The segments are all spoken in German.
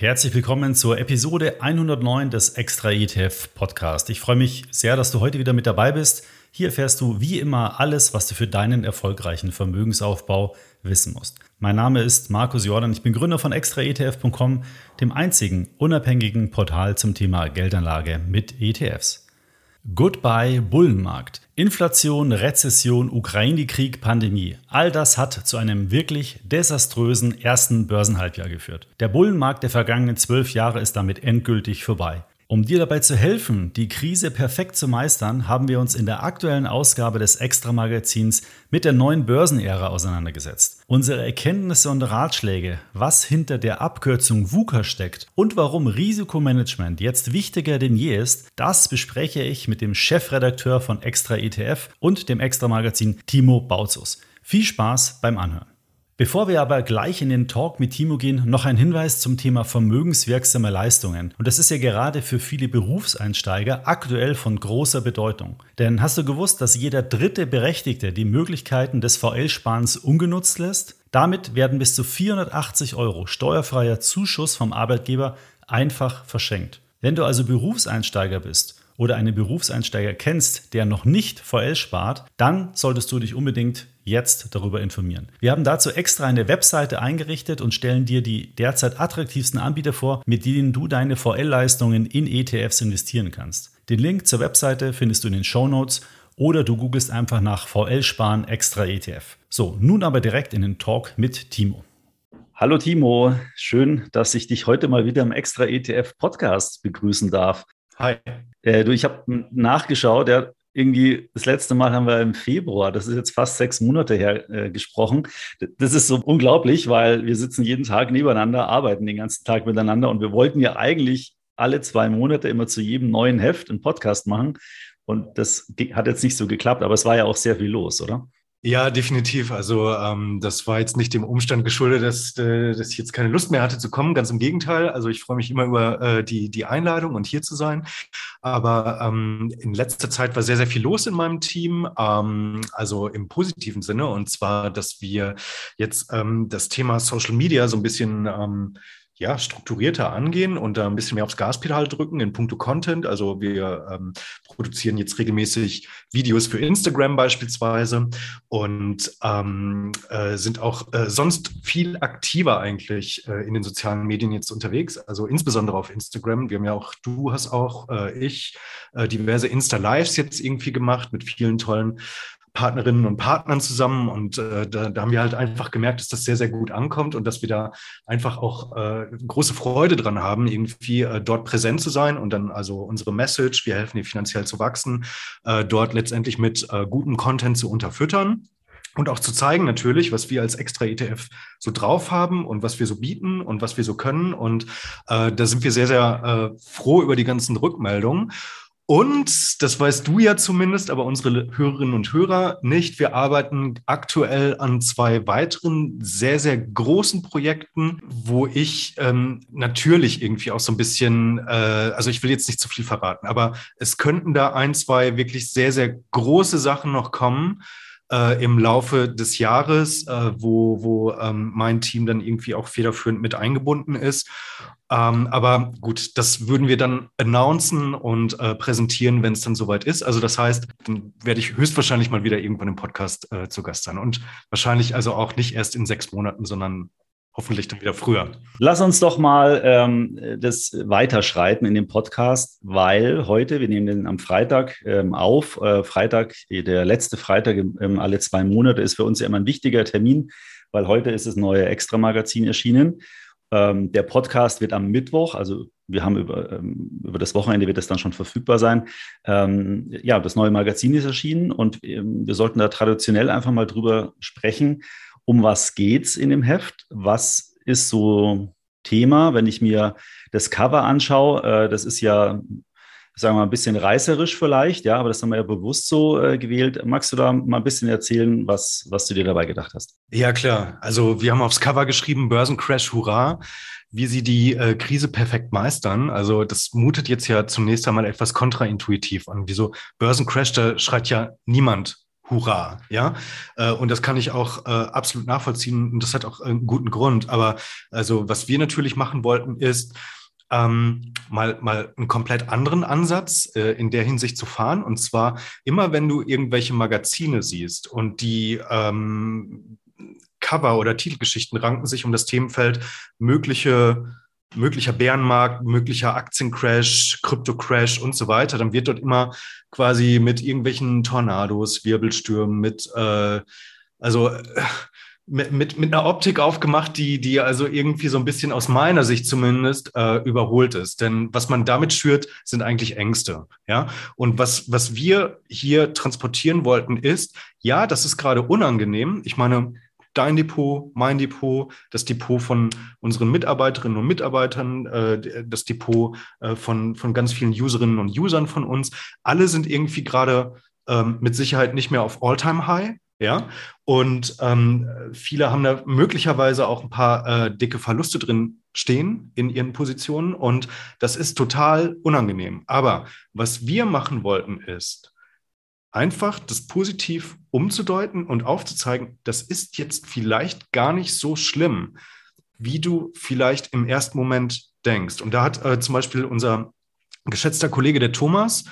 Herzlich willkommen zur Episode 109 des Extra ETF Podcast. Ich freue mich sehr, dass du heute wieder mit dabei bist. Hier erfährst du wie immer alles, was du für deinen erfolgreichen Vermögensaufbau wissen musst. Mein Name ist Markus Jordan, ich bin Gründer von extraetf.com, dem einzigen unabhängigen Portal zum Thema Geldanlage mit ETFs. Goodbye Bullenmarkt. Inflation, Rezession, Ukraine-Krieg, Pandemie. All das hat zu einem wirklich desaströsen ersten Börsenhalbjahr geführt. Der Bullenmarkt der vergangenen zwölf Jahre ist damit endgültig vorbei. Um dir dabei zu helfen, die Krise perfekt zu meistern, haben wir uns in der aktuellen Ausgabe des Extra-Magazins mit der neuen Börsenära auseinandergesetzt. Unsere Erkenntnisse und Ratschläge, was hinter der Abkürzung VUCA steckt und warum Risikomanagement jetzt wichtiger denn je ist, das bespreche ich mit dem Chefredakteur von Extra ETF und dem Extra-Magazin Timo Bautzus. Viel Spaß beim Anhören. Bevor wir aber gleich in den Talk mit Timo gehen, noch ein Hinweis zum Thema vermögenswirksame Leistungen. Und das ist ja gerade für viele Berufseinsteiger aktuell von großer Bedeutung. Denn hast du gewusst, dass jeder dritte Berechtigte die Möglichkeiten des VL-Sparens ungenutzt lässt? Damit werden bis zu 480 Euro steuerfreier Zuschuss vom Arbeitgeber einfach verschenkt. Wenn du also Berufseinsteiger bist oder einen Berufseinsteiger kennst, der noch nicht VL spart, dann solltest du dich unbedingt jetzt darüber informieren. Wir haben dazu extra eine Webseite eingerichtet und stellen dir die derzeit attraktivsten Anbieter vor, mit denen du deine VL-Leistungen in ETFs investieren kannst. Den Link zur Webseite findest du in den Show Notes oder du googelst einfach nach VL Sparen extra ETF. So, nun aber direkt in den Talk mit Timo. Hallo Timo, schön, dass ich dich heute mal wieder im Extra ETF Podcast begrüßen darf. Hi. Äh, du, ich habe nachgeschaut, ja, irgendwie, das letzte Mal haben wir im Februar, das ist jetzt fast sechs Monate her, äh, gesprochen. Das ist so unglaublich, weil wir sitzen jeden Tag nebeneinander, arbeiten den ganzen Tag miteinander und wir wollten ja eigentlich alle zwei Monate immer zu jedem neuen Heft einen Podcast machen. Und das hat jetzt nicht so geklappt, aber es war ja auch sehr viel los, oder? Ja, definitiv. Also ähm, das war jetzt nicht dem Umstand geschuldet, dass, äh, dass ich jetzt keine Lust mehr hatte zu kommen. Ganz im Gegenteil. Also ich freue mich immer über äh, die, die Einladung und hier zu sein. Aber ähm, in letzter Zeit war sehr, sehr viel los in meinem Team. Ähm, also im positiven Sinne. Und zwar, dass wir jetzt ähm, das Thema Social Media so ein bisschen ähm, ja, strukturierter angehen und da ein bisschen mehr aufs Gaspedal drücken in puncto Content. Also wir ähm, produzieren jetzt regelmäßig Videos für Instagram beispielsweise und ähm, äh, sind auch äh, sonst viel aktiver eigentlich äh, in den sozialen Medien jetzt unterwegs. Also insbesondere auf Instagram. Wir haben ja auch, du hast auch, äh, ich, äh, diverse Insta-Lives jetzt irgendwie gemacht mit vielen tollen Partnerinnen und Partnern zusammen und äh, da, da, haben wir halt einfach gemerkt, dass das sehr, sehr gut ankommt und dass wir da einfach auch äh, große Freude dran haben, irgendwie äh, dort präsent zu sein und dann also unsere Message, wir helfen dir finanziell zu wachsen, äh, dort letztendlich mit äh, gutem Content zu unterfüttern. Und auch zu zeigen natürlich, was wir als extra ETF so drauf haben und was wir so bieten und was wir so können. Und äh, da sind wir sehr, sehr äh, froh über die ganzen Rückmeldungen. Und, das weißt du ja zumindest, aber unsere Hörerinnen und Hörer nicht. Wir arbeiten aktuell an zwei weiteren sehr, sehr großen Projekten, wo ich ähm, natürlich irgendwie auch so ein bisschen, äh, also ich will jetzt nicht zu viel verraten, aber es könnten da ein, zwei wirklich sehr, sehr große Sachen noch kommen äh, im Laufe des Jahres, äh, wo, wo ähm, mein Team dann irgendwie auch federführend mit eingebunden ist. Ähm, aber gut, das würden wir dann announcen und äh, präsentieren, wenn es dann soweit ist. Also das heißt, dann werde ich höchstwahrscheinlich mal wieder irgendwann im Podcast äh, zu Gast sein. Und wahrscheinlich also auch nicht erst in sechs Monaten, sondern hoffentlich dann wieder früher. Lass uns doch mal ähm, das weiterschreiten in dem Podcast, weil heute, wir nehmen den am Freitag ähm, auf, äh, Freitag, der letzte Freitag ähm, alle zwei Monate ist für uns ja immer ein wichtiger Termin, weil heute ist das neue Extra-Magazin erschienen. Ähm, der Podcast wird am Mittwoch, also wir haben über, ähm, über das Wochenende wird das dann schon verfügbar sein. Ähm, ja, das neue Magazin ist erschienen und wir sollten da traditionell einfach mal drüber sprechen, um was geht's in dem Heft? Was ist so Thema, wenn ich mir das Cover anschaue? Äh, das ist ja, sagen wir mal, ein bisschen reißerisch vielleicht, ja, aber das haben wir ja bewusst so äh, gewählt. Magst du da mal ein bisschen erzählen, was, was du dir dabei gedacht hast? Ja, klar. Also wir haben aufs Cover geschrieben, Börsencrash, hurra wie sie die äh, Krise perfekt meistern. Also das mutet jetzt ja zunächst einmal etwas kontraintuitiv an. Wieso Börsencrash, da schreit ja niemand Hurra, ja. Äh, und das kann ich auch äh, absolut nachvollziehen und das hat auch einen guten Grund. Aber also, was wir natürlich machen wollten, ist, ähm, mal, mal einen komplett anderen Ansatz äh, in der Hinsicht zu fahren. Und zwar immer, wenn du irgendwelche Magazine siehst und die ähm, Cover oder Titelgeschichten ranken sich um das Themenfeld mögliche möglicher Bärenmarkt, möglicher Aktiencrash, Kryptocrash und so weiter, dann wird dort immer quasi mit irgendwelchen Tornados, Wirbelstürmen, mit äh, also äh, mit, mit, mit einer Optik aufgemacht, die, die also irgendwie so ein bisschen aus meiner Sicht zumindest äh, überholt ist. Denn was man damit schürt, sind eigentlich Ängste. Ja. Und was, was wir hier transportieren wollten, ist, ja, das ist gerade unangenehm. Ich meine, dein Depot, mein Depot, das Depot von unseren Mitarbeiterinnen und Mitarbeitern, äh, das Depot äh, von, von ganz vielen Userinnen und Usern von uns. Alle sind irgendwie gerade ähm, mit Sicherheit nicht mehr auf All-Time-High. Ja, und ähm, viele haben da möglicherweise auch ein paar äh, dicke Verluste drin stehen in ihren Positionen und das ist total unangenehm. Aber was wir machen wollten ist, einfach das positiv umzudeuten und aufzuzeigen, das ist jetzt vielleicht gar nicht so schlimm, wie du vielleicht im ersten Moment denkst. Und da hat äh, zum Beispiel unser geschätzter Kollege, der Thomas,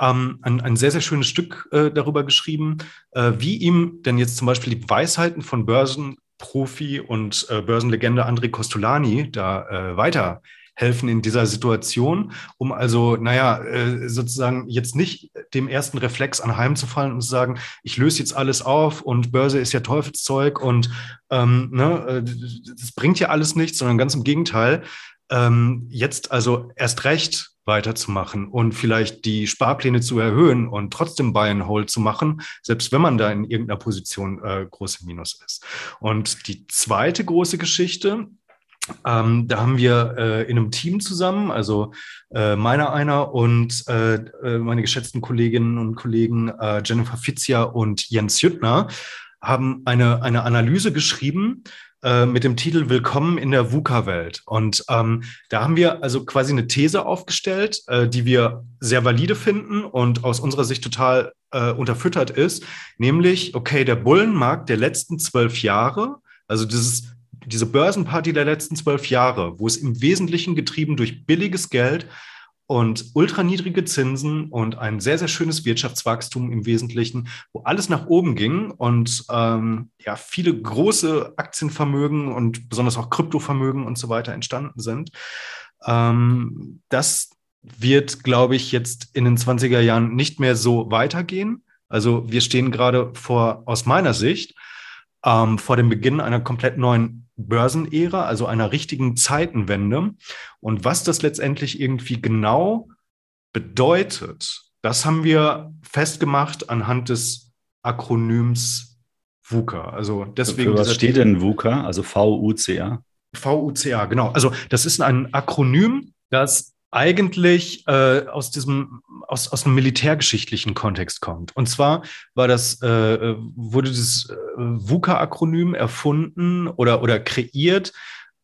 ähm, ein, ein sehr, sehr schönes Stück äh, darüber geschrieben, äh, wie ihm denn jetzt zum Beispiel die Weisheiten von Börsenprofi und äh, Börsenlegende André Costolani da äh, weiterhelfen in dieser Situation, um also, naja, äh, sozusagen jetzt nicht dem ersten Reflex anheimzufallen und zu sagen, ich löse jetzt alles auf und Börse ist ja Teufelszeug und ähm, ne, äh, das bringt ja alles nichts, sondern ganz im Gegenteil. Ähm, jetzt also erst recht weiterzumachen und vielleicht die Sparpläne zu erhöhen und trotzdem Buy and Hold zu machen, selbst wenn man da in irgendeiner Position äh, groß Minus ist. Und die zweite große Geschichte, ähm, da haben wir äh, in einem Team zusammen, also äh, meiner einer und äh, äh meine geschätzten Kolleginnen und Kollegen äh, Jennifer Fitzia und Jens Jüttner, haben eine, eine Analyse geschrieben äh, mit dem Titel Willkommen in der VUCA-Welt. Und ähm, da haben wir also quasi eine These aufgestellt, die wir sehr valide finden und aus unserer Sicht total unterfüttert ist, nämlich, okay, der Bullenmarkt der letzten zwölf Jahre, also dieses, diese Börsenparty der letzten zwölf Jahre, wo es im Wesentlichen getrieben durch billiges Geld und ultraniedrige Zinsen und ein sehr, sehr schönes Wirtschaftswachstum im Wesentlichen, wo alles nach oben ging und ähm, ja, viele große Aktienvermögen und besonders auch Kryptovermögen und so weiter entstanden sind. Ähm, das wird, glaube ich, jetzt in den 20er Jahren nicht mehr so weitergehen. Also wir stehen gerade vor, aus meiner Sicht, ähm, vor dem Beginn einer komplett neuen Börsenära, also einer richtigen Zeitenwende. Und was das letztendlich irgendwie genau bedeutet, das haben wir festgemacht anhand des Akronyms VUCA. Also deswegen. Für was steht denn VUCA? Also V-U-C-A? VUCA, genau. Also das ist ein Akronym, das eigentlich äh, aus diesem aus, aus einem militärgeschichtlichen Kontext kommt. Und zwar war das äh, wurde dieses äh, VUCA-Akronym erfunden oder oder kreiert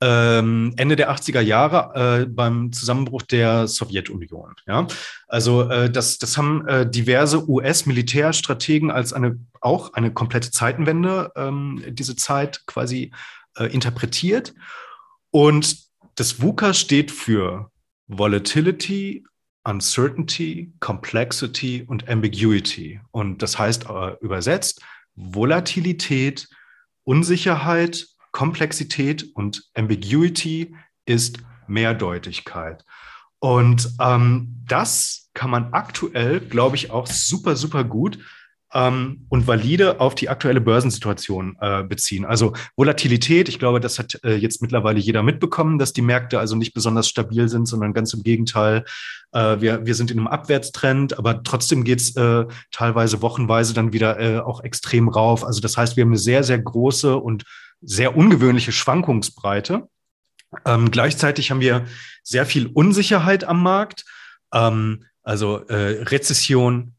ähm, Ende der 80er Jahre äh, beim Zusammenbruch der Sowjetunion. Ja, also äh, das das haben äh, diverse US-Militärstrategen als eine auch eine komplette Zeitenwende ähm, diese Zeit quasi äh, interpretiert und das VUCA steht für Volatility, Uncertainty, Complexity und Ambiguity. Und das heißt äh, übersetzt Volatilität, Unsicherheit, Komplexität und Ambiguity ist Mehrdeutigkeit. Und ähm, das kann man aktuell, glaube ich, auch super, super gut ähm, und valide auf die aktuelle Börsensituation äh, beziehen. Also Volatilität, ich glaube, das hat äh, jetzt mittlerweile jeder mitbekommen, dass die Märkte also nicht besonders stabil sind, sondern ganz im Gegenteil. Äh, wir, wir sind in einem Abwärtstrend, aber trotzdem geht's äh, teilweise wochenweise dann wieder äh, auch extrem rauf. Also das heißt, wir haben eine sehr, sehr große und sehr ungewöhnliche Schwankungsbreite. Ähm, gleichzeitig haben wir sehr viel Unsicherheit am Markt. Ähm, also äh, Rezession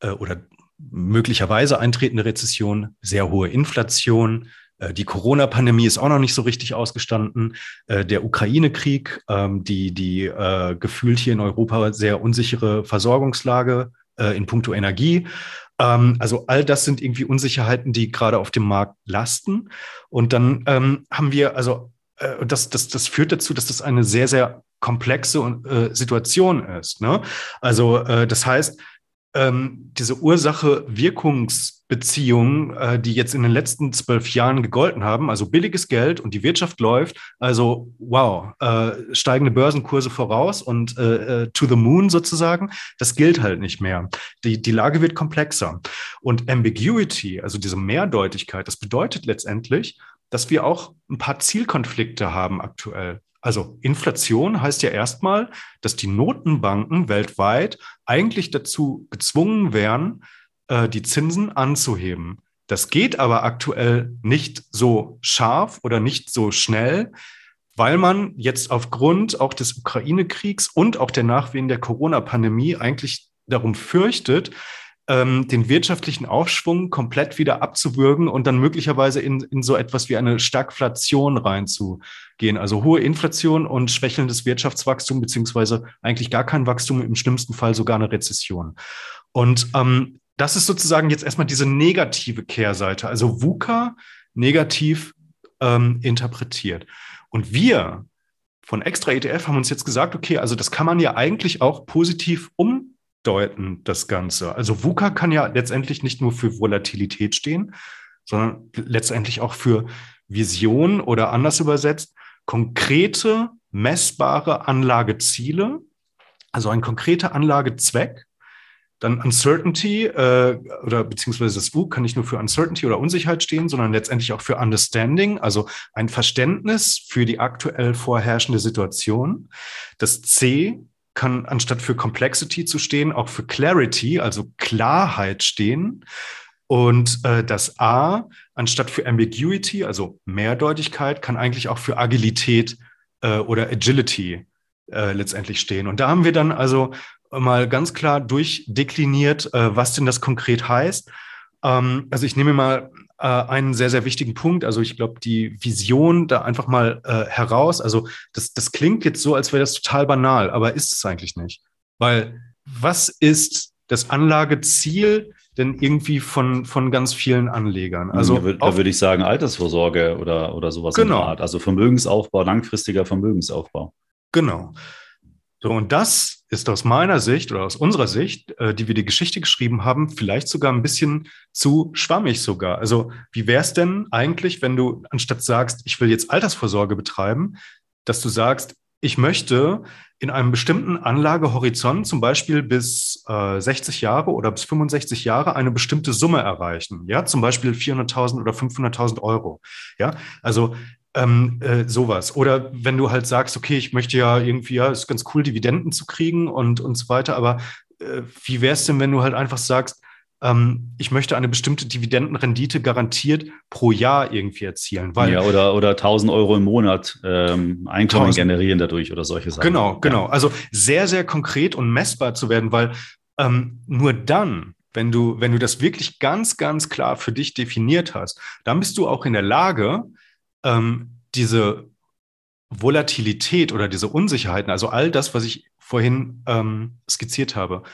äh, oder möglicherweise eintretende Rezession, sehr hohe Inflation. Äh, die Corona-Pandemie ist auch noch nicht so richtig ausgestanden. Äh, der Ukraine-Krieg, ähm, die, die äh, gefühlt hier in Europa sehr unsichere Versorgungslage in puncto Energie. Ähm, also all das sind irgendwie Unsicherheiten, die gerade auf dem Markt lasten. Und dann ähm, haben wir, also das, das, das führt dazu, dass das eine sehr, sehr komplexe Situation ist. Ne? Also das heißt, ähm, diese Ursache-Wirkungsbeziehungen, äh, die jetzt in den letzten zwölf Jahren gegolten haben, also billiges Geld und die Wirtschaft läuft, also wow, äh, steigende Börsenkurse voraus und äh, äh, to the moon sozusagen, das gilt halt nicht mehr. Die, die Lage wird komplexer. Und Ambiguity, also diese Mehrdeutigkeit, das bedeutet letztendlich, dass wir auch ein paar Zielkonflikte haben aktuell. Also Inflation heißt ja erstmal, dass die Notenbanken weltweit eigentlich dazu gezwungen wären, äh, die Zinsen anzuheben. Das geht aber aktuell nicht so scharf oder nicht so schnell, weil man jetzt aufgrund auch des Ukraine-Kriegs und auch der Nachwehen der Corona-Pandemie eigentlich darum fürchtet, ähm, den wirtschaftlichen Aufschwung komplett wieder abzuwürgen und dann möglicherweise in, in so etwas wie eine Stagflation reinzugehen. Also hohe Inflation und schwächelndes Wirtschaftswachstum, beziehungsweise eigentlich gar kein Wachstum, im schlimmsten Fall sogar eine Rezession. Und ähm, das ist sozusagen jetzt erstmal diese negative Kehrseite, also VUCA negativ ähm, interpretiert. Und wir von Extra ETF haben uns jetzt gesagt, okay, also das kann man ja eigentlich auch positiv um deuten, das Ganze. Also VUCA kann ja letztendlich nicht nur für Volatilität stehen, sondern letztendlich auch für Vision oder anders übersetzt, konkrete, messbare Anlageziele, also ein konkreter Anlagezweck. Dann Uncertainty äh, oder beziehungsweise das U kann nicht nur für Uncertainty oder Unsicherheit stehen, sondern letztendlich auch für Understanding, also ein Verständnis für die aktuell vorherrschende Situation. Das C kann anstatt für Complexity zu stehen, auch für Clarity, also Klarheit stehen. Und äh, das A, anstatt für Ambiguity, also Mehrdeutigkeit, kann eigentlich auch für Agilität äh, oder Agility äh, letztendlich stehen. Und da haben wir dann also mal ganz klar durchdekliniert, äh, was denn das konkret heißt. Ähm, also ich nehme mal äh, einen sehr, sehr wichtigen Punkt. Also ich glaube, die Vision da einfach mal äh, heraus. Also das, das klingt jetzt so, als wäre das total banal, aber ist es eigentlich nicht. Weil was ist das Anlageziel denn irgendwie von, von ganz vielen Anlegern? Also da, da würde ich sagen Altersvorsorge oder, oder sowas genau. in der Art. Also Vermögensaufbau, langfristiger Vermögensaufbau. Genau. So, und das ist aus meiner Sicht oder aus unserer Sicht, äh, die wir die Geschichte geschrieben haben, vielleicht sogar ein bisschen zu schwammig sogar. Also wie wäre es denn eigentlich, wenn du anstatt sagst, ich will jetzt Altersvorsorge betreiben, dass du sagst, ich möchte in einem bestimmten Anlagehorizont, zum Beispiel bis äh, 60 Jahre oder bis 65 Jahre, eine bestimmte Summe erreichen. Ja, zum Beispiel 400.000 oder 500.000 Euro. Ja, also ähm, äh, sowas. Oder wenn du halt sagst, okay, ich möchte ja irgendwie, ja, ist ganz cool, Dividenden zu kriegen und, und so weiter, aber äh, wie wäre es denn, wenn du halt einfach sagst, ähm, ich möchte eine bestimmte Dividendenrendite garantiert pro Jahr irgendwie erzielen. Weil, ja, oder, oder 1000 Euro im Monat ähm, Einkommen 1000. generieren dadurch oder solche Sachen. Genau, genau. Also sehr, sehr konkret und messbar zu werden, weil ähm, nur dann, wenn du, wenn du das wirklich ganz, ganz klar für dich definiert hast, dann bist du auch in der Lage, ähm, diese Volatilität oder diese Unsicherheiten, also all das, was ich vorhin ähm, skizziert habe,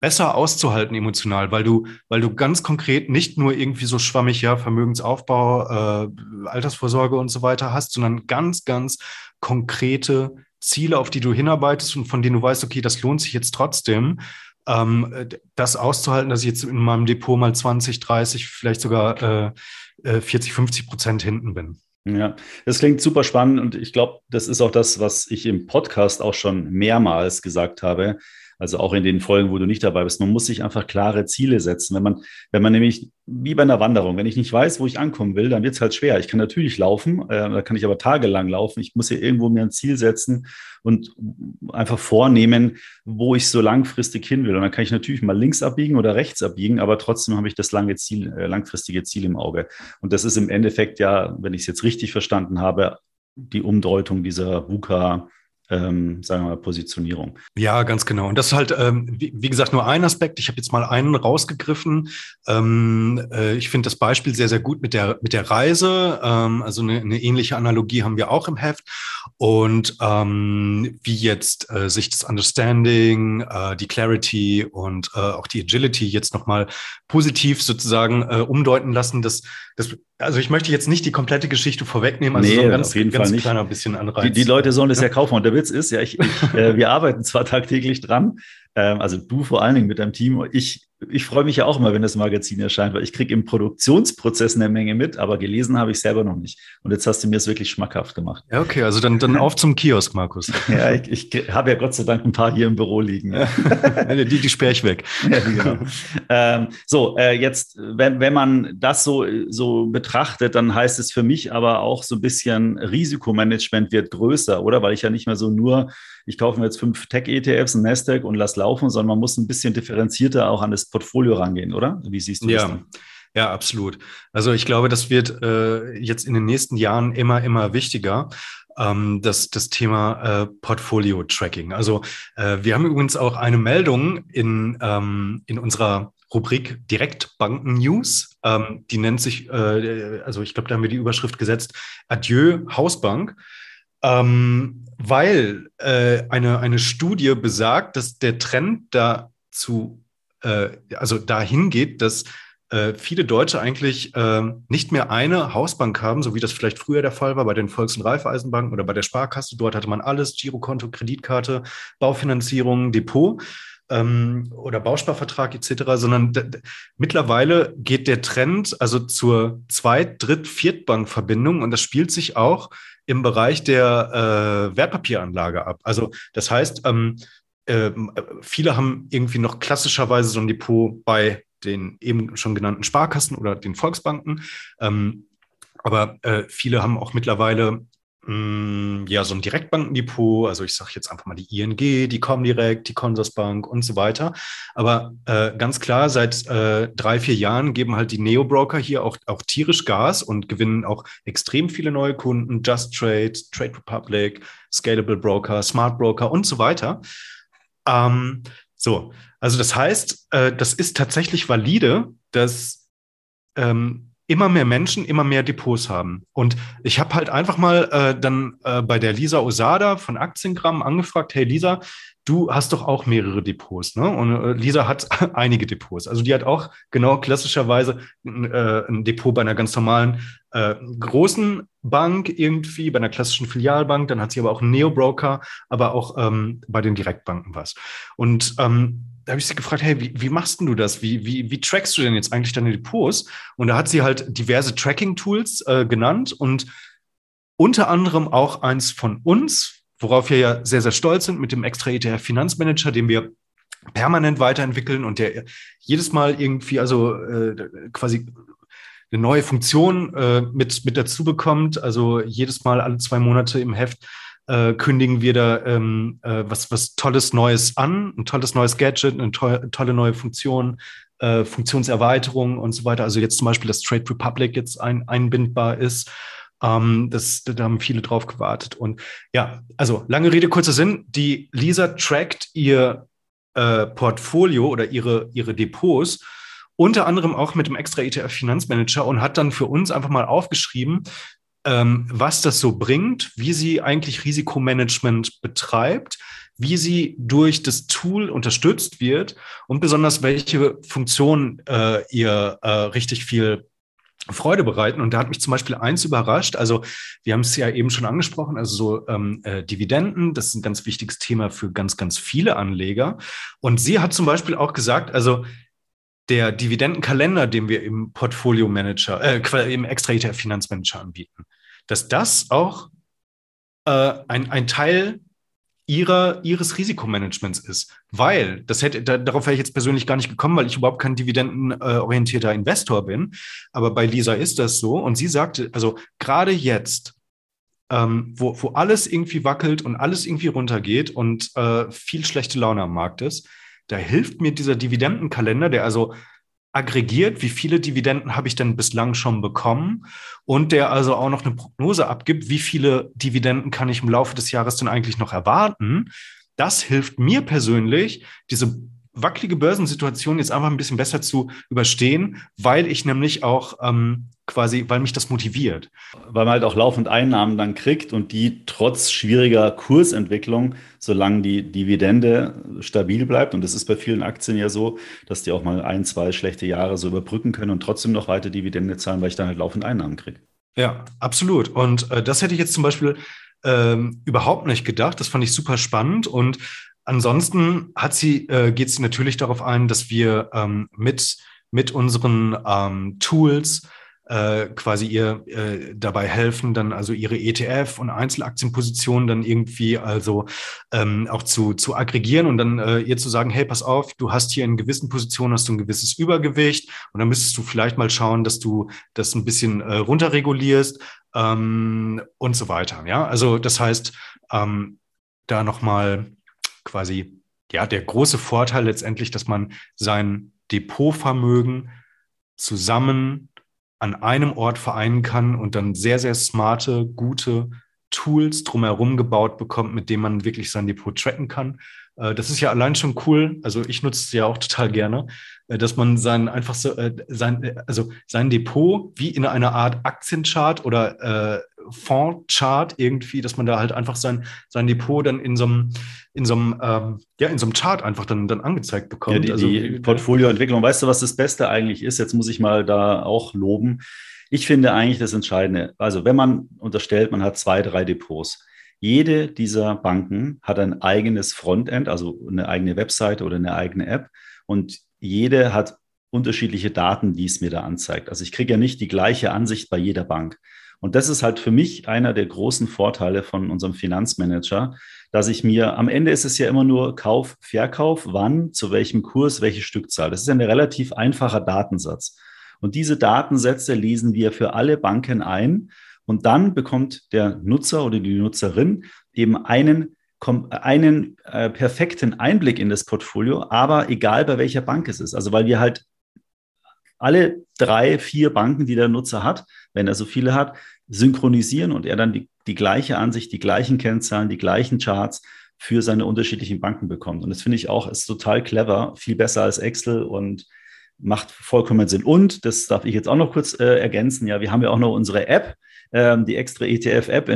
besser auszuhalten emotional, weil du, weil du ganz konkret nicht nur irgendwie so schwammig, ja, Vermögensaufbau, äh, Altersvorsorge und so weiter hast, sondern ganz, ganz konkrete Ziele, auf die du hinarbeitest und von denen du weißt, okay, das lohnt sich jetzt trotzdem, ähm, das auszuhalten, dass ich jetzt in meinem Depot mal 20, 30, vielleicht sogar äh, 40, äh, 50 Prozent hinten bin. Ja, das klingt super spannend und ich glaube, das ist auch das, was ich im Podcast auch schon mehrmals gesagt habe. Also auch in den Folgen, wo du nicht dabei bist. Man muss sich einfach klare Ziele setzen. Wenn man, wenn man nämlich, wie bei einer Wanderung, wenn ich nicht weiß, wo ich ankommen will, dann wird es halt schwer. Ich kann natürlich laufen, äh, da kann ich aber tagelang laufen. Ich muss hier irgendwo mir ein Ziel setzen und einfach vornehmen, wo ich so langfristig hin will. Und dann kann ich natürlich mal links abbiegen oder rechts abbiegen, aber trotzdem habe ich das lange Ziel, äh, langfristige Ziel im Auge. Und das ist im Endeffekt ja, wenn ich es jetzt richtig verstanden habe, die Umdeutung dieser VUCA ähm, sagen wir mal, Positionierung. Ja, ganz genau. Und das ist halt, ähm, wie, wie, gesagt, nur ein Aspekt. Ich habe jetzt mal einen rausgegriffen. Ähm, äh, ich finde das Beispiel sehr, sehr gut mit der, mit der Reise. Ähm, also eine, eine, ähnliche Analogie haben wir auch im Heft. Und ähm, wie jetzt äh, sich das Understanding, äh, die Clarity und äh, auch die Agility jetzt nochmal positiv sozusagen äh, umdeuten lassen, das, das also ich möchte jetzt nicht die komplette Geschichte vorwegnehmen, also nee, so ein ganz, auf jeden ganz Fall nicht. kleiner bisschen Anreiz. Die, die Leute sollen das ja kaufen. Und der Witz ist, ja, ich, ich äh, wir arbeiten zwar tagtäglich dran, ähm, also du vor allen Dingen mit deinem Team. Ich ich freue mich ja auch immer, wenn das Magazin erscheint, weil ich kriege im Produktionsprozess eine Menge mit, aber gelesen habe ich selber noch nicht. Und jetzt hast du mir es wirklich schmackhaft gemacht. Ja, okay, also dann, dann auf zum Kiosk, Markus. ja, ich, ich habe ja Gott sei Dank ein paar hier im Büro liegen. die, die sperre ich weg. ja, genau. ähm, so, äh, jetzt, wenn, wenn man das so, so betrachtet, dann heißt es für mich aber auch so ein bisschen Risikomanagement wird größer, oder? Weil ich ja nicht mehr so nur, ich kaufe mir jetzt fünf Tech-ETFs, ein Nasdaq und lass laufen, sondern man muss ein bisschen differenzierter auch an das Portfolio rangehen, oder? Wie siehst du ja. das? Denn? Ja, absolut. Also ich glaube, das wird äh, jetzt in den nächsten Jahren immer, immer wichtiger, ähm, das, das Thema äh, Portfolio-Tracking. Also äh, wir haben übrigens auch eine Meldung in, ähm, in unserer Rubrik Direktbanken-News. Ähm, die nennt sich, äh, also ich glaube, da haben wir die Überschrift gesetzt, Adieu Hausbank. Ähm, weil äh, eine, eine Studie besagt, dass der Trend dazu äh, also dahin geht, dass äh, viele Deutsche eigentlich äh, nicht mehr eine Hausbank haben, so wie das vielleicht früher der Fall war bei den Volks- und Raiffeisenbanken oder bei der Sparkasse. Dort hatte man alles, Girokonto, Kreditkarte, Baufinanzierung, Depot ähm, oder Bausparvertrag etc., sondern mittlerweile geht der Trend also zur Zweit-, Dritt-, Viertbankverbindung und das spielt sich auch im Bereich der äh, Wertpapieranlage ab. Also das heißt, ähm, ähm, viele haben irgendwie noch klassischerweise so ein Depot bei den eben schon genannten Sparkassen oder den Volksbanken. Ähm, aber äh, viele haben auch mittlerweile ja so ein Direktbankendepot. Also ich sage jetzt einfach mal die ING, die Comdirect, die Consorsbank und so weiter. Aber äh, ganz klar, seit äh, drei, vier Jahren geben halt die Neo-Broker hier auch, auch tierisch Gas und gewinnen auch extrem viele neue Kunden. Just Trade, Trade Republic, Scalable Broker, Smart Broker und so weiter. Ähm, so, also das heißt, äh, das ist tatsächlich valide, dass ähm, immer mehr Menschen immer mehr Depots haben. Und ich habe halt einfach mal äh, dann äh, bei der Lisa Osada von Aktiengramm angefragt, hey Lisa, du hast doch auch mehrere Depots, ne? Und äh, Lisa hat einige Depots. Also die hat auch genau klassischerweise äh, ein Depot bei einer ganz normalen äh, großen Bank irgendwie, bei einer klassischen Filialbank. Dann hat sie aber auch einen Neo-Broker, aber auch ähm, bei den Direktbanken was. Und ähm, da habe ich sie gefragt, hey, wie, wie machst du das? Wie, wie, wie trackst du denn jetzt eigentlich deine Depots? Und da hat sie halt diverse Tracking-Tools äh, genannt und unter anderem auch eins von uns, worauf wir ja sehr, sehr stolz sind mit dem extra ETF Finanzmanager, den wir permanent weiterentwickeln und der jedes Mal irgendwie, also äh, quasi eine neue Funktion äh, mit, mit dazu bekommt. Also jedes Mal alle zwei Monate im Heft äh, kündigen wir da ähm, äh, was, was Tolles Neues an, ein tolles neues Gadget, eine to tolle neue Funktion, äh, Funktionserweiterung und so weiter. Also jetzt zum Beispiel, dass Trade Republic jetzt ein, einbindbar ist. Ähm, das, da haben viele drauf gewartet. Und ja, also lange Rede, kurzer Sinn. Die Lisa trackt ihr äh, Portfolio oder ihre, ihre Depots unter anderem auch mit dem extra ETF Finanzmanager und hat dann für uns einfach mal aufgeschrieben, was das so bringt, wie sie eigentlich Risikomanagement betreibt, wie sie durch das Tool unterstützt wird und besonders welche Funktionen äh, ihr äh, richtig viel Freude bereiten. Und da hat mich zum Beispiel eins überrascht. Also wir haben es ja eben schon angesprochen, also so ähm, äh, Dividenden, das ist ein ganz wichtiges Thema für ganz, ganz viele Anleger. Und sie hat zum Beispiel auch gesagt, also der Dividendenkalender, den wir im Portfolio Manager, äh, im Extra ETF Finanzmanager anbieten, dass das auch äh, ein, ein Teil ihrer, ihres Risikomanagements ist. Weil, das hätte, da, darauf wäre ich jetzt persönlich gar nicht gekommen, weil ich überhaupt kein dividendenorientierter Investor bin. Aber bei Lisa ist das so. Und sie sagte, also gerade jetzt, ähm, wo, wo alles irgendwie wackelt und alles irgendwie runtergeht und äh, viel schlechte Laune am Markt ist, da hilft mir dieser Dividendenkalender, der also aggregiert, wie viele Dividenden habe ich denn bislang schon bekommen und der also auch noch eine Prognose abgibt, wie viele Dividenden kann ich im Laufe des Jahres denn eigentlich noch erwarten. Das hilft mir persönlich, diese wackelige Börsensituation jetzt einfach ein bisschen besser zu überstehen, weil ich nämlich auch ähm, quasi, weil mich das motiviert. Weil man halt auch laufend Einnahmen dann kriegt und die trotz schwieriger Kursentwicklung, solange die Dividende stabil bleibt, und das ist bei vielen Aktien ja so, dass die auch mal ein, zwei schlechte Jahre so überbrücken können und trotzdem noch weiter Dividende zahlen, weil ich dann halt laufend Einnahmen kriege. Ja, absolut. Und äh, das hätte ich jetzt zum Beispiel ähm, überhaupt nicht gedacht. Das fand ich super spannend und Ansonsten hat sie, äh, geht sie natürlich darauf ein, dass wir ähm, mit, mit unseren ähm, Tools äh, quasi ihr äh, dabei helfen, dann also ihre ETF und Einzelaktienpositionen dann irgendwie also ähm, auch zu, zu aggregieren und dann äh, ihr zu sagen, hey, pass auf, du hast hier in gewissen Positionen hast du ein gewisses Übergewicht und dann müsstest du vielleicht mal schauen, dass du das ein bisschen äh, runterregulierst ähm, und so weiter. Ja, also das heißt, ähm, da nochmal quasi ja der große Vorteil letztendlich, dass man sein Depotvermögen zusammen an einem Ort vereinen kann und dann sehr, sehr smarte, gute Tools drumherum gebaut bekommt, mit denen man wirklich sein Depot tracken kann. Äh, das ist ja allein schon cool. Also ich nutze es ja auch total gerne, äh, dass man sein einfach so äh, sein also sein Depot wie in einer Art Aktienchart oder Fondschart irgendwie, dass man da halt einfach sein, sein Depot dann in so einem, in so einem, ähm, ja, in so einem Chart einfach dann, dann angezeigt bekommt. Ja, die, also, die Portfolioentwicklung, weißt du, was das Beste eigentlich ist? Jetzt muss ich mal da auch loben. Ich finde eigentlich das Entscheidende, also wenn man unterstellt, man hat zwei, drei Depots. Jede dieser Banken hat ein eigenes Frontend, also eine eigene Webseite oder eine eigene App. Und jede hat unterschiedliche Daten, die es mir da anzeigt. Also ich kriege ja nicht die gleiche Ansicht bei jeder Bank. Und das ist halt für mich einer der großen Vorteile von unserem Finanzmanager, dass ich mir, am Ende ist es ja immer nur Kauf, Verkauf, wann, zu welchem Kurs, welche Stückzahl. Das ist ein relativ einfacher Datensatz. Und diese Datensätze lesen wir für alle Banken ein. Und dann bekommt der Nutzer oder die Nutzerin eben einen einen äh, perfekten Einblick in das Portfolio, aber egal bei welcher Bank es ist. Also weil wir halt alle drei, vier Banken, die der Nutzer hat, wenn er so viele hat, synchronisieren und er dann die, die gleiche Ansicht, die gleichen Kennzahlen, die gleichen Charts für seine unterschiedlichen Banken bekommt. Und das finde ich auch ist total clever, viel besser als Excel und macht vollkommen Sinn. Und, das darf ich jetzt auch noch kurz äh, ergänzen, ja, wir haben ja auch noch unsere App, ähm, die extra ETF-App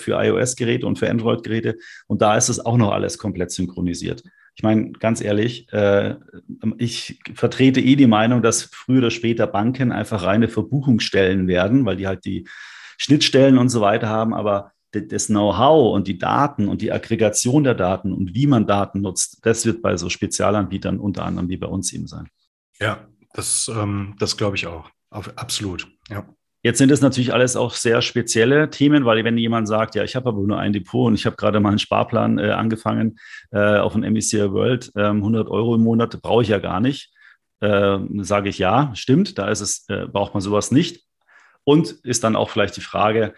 für iOS-Geräte und für Android-Geräte. Und da ist es auch noch alles komplett synchronisiert. Ich meine, ganz ehrlich, äh, ich vertrete eh die Meinung, dass früher oder später Banken einfach reine Verbuchungsstellen werden, weil die halt die Schnittstellen und so weiter haben. Aber das Know-how und die Daten und die Aggregation der Daten und wie man Daten nutzt, das wird bei so Spezialanbietern unter anderem wie bei uns eben sein. Ja, das, ähm, das glaube ich auch. Auf, absolut. Ja. Jetzt sind es natürlich alles auch sehr spezielle Themen, weil wenn jemand sagt, ja, ich habe aber nur ein Depot und ich habe gerade mal einen Sparplan äh, angefangen äh, auf ein MSCI World, äh, 100 Euro im Monat brauche ich ja gar nicht, äh, sage ich ja, stimmt, da ist es, äh, braucht man sowas nicht. Und ist dann auch vielleicht die Frage,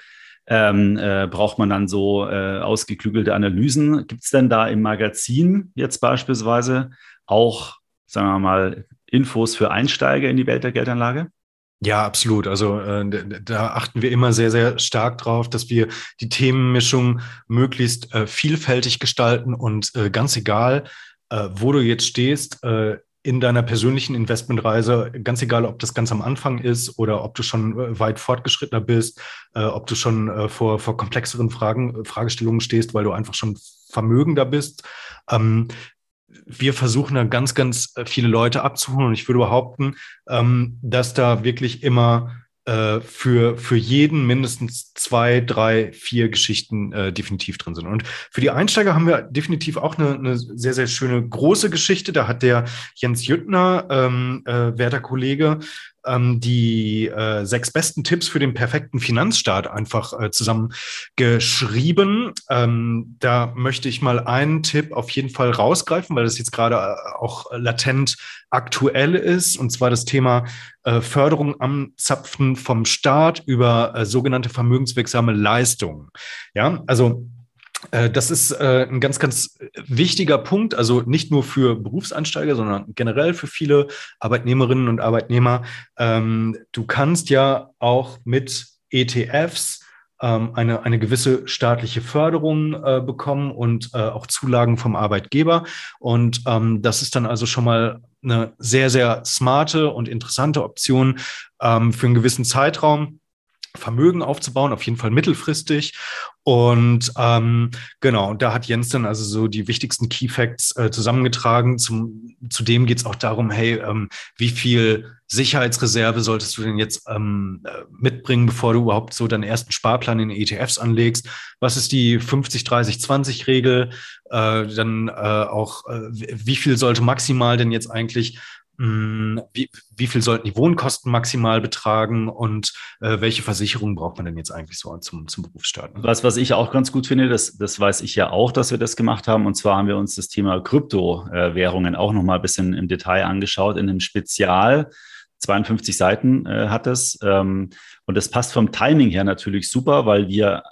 ähm, äh, braucht man dann so ausgeklügelte Analysen? Gibt es denn da im Magazin jetzt beispielsweise auch, sagen wir mal, Infos für Einsteiger in die Welt der Geldanlage? Ja, absolut. Also äh, da achten wir immer sehr, sehr stark drauf, dass wir die Themenmischung möglichst äh, vielfältig gestalten und äh, ganz egal, äh, wo du jetzt stehst, äh, in deiner persönlichen Investmentreise, ganz egal, ob das ganz am Anfang ist oder ob du schon äh, weit fortgeschrittener bist, ob du schon vor, vor komplexeren Fragen, Fragestellungen stehst, weil du einfach schon vermögender bist. Ähm, wir versuchen da ganz, ganz äh, viele Leute abzuholen und ich würde behaupten, ähm, dass da wirklich immer äh, für, für jeden mindestens zwei, drei, vier Geschichten äh, definitiv drin sind. Und für die Einsteiger haben wir definitiv auch eine, eine sehr, sehr schöne große Geschichte. Da hat der Jens Jüttner, ähm, äh, werter Kollege, ähm, die äh, sechs besten Tipps für den perfekten Finanzstart einfach äh, zusammengeschrieben. Ähm, da möchte ich mal einen Tipp auf jeden Fall rausgreifen, weil das jetzt gerade äh, auch latent aktuell ist, und zwar das Thema äh, Förderung am Zapfen vom Staat über äh, sogenannte vermögenswirksame Leistungen. Ja, also das ist äh, ein ganz, ganz wichtiger Punkt, also nicht nur für Berufseinsteiger, sondern generell für viele Arbeitnehmerinnen und Arbeitnehmer. Ähm, du kannst ja auch mit ETFs ähm, eine, eine gewisse staatliche Förderung äh, bekommen und äh, auch Zulagen vom Arbeitgeber. Und ähm, das ist dann also schon mal eine sehr, sehr smarte und interessante Option für einen gewissen Zeitraum. Vermögen aufzubauen, auf jeden Fall mittelfristig. Und ähm, genau, da hat Jens dann also so die wichtigsten Key Facts äh, zusammengetragen. Zum, zudem geht es auch darum, hey, ähm, wie viel Sicherheitsreserve solltest du denn jetzt ähm, äh, mitbringen, bevor du überhaupt so deinen ersten Sparplan in ETFs anlegst? Was ist die 50-30-20-Regel? Äh, dann äh, auch, äh, wie viel sollte maximal denn jetzt eigentlich wie, wie viel sollten die Wohnkosten maximal betragen und äh, welche Versicherungen braucht man denn jetzt eigentlich so zum, zum Berufsstart? Was, was ich auch ganz gut finde, das, das weiß ich ja auch, dass wir das gemacht haben. Und zwar haben wir uns das Thema Kryptowährungen auch nochmal ein bisschen im Detail angeschaut in einem Spezial. 52 Seiten äh, hat es. Ähm, und das passt vom Timing her natürlich super, weil wir,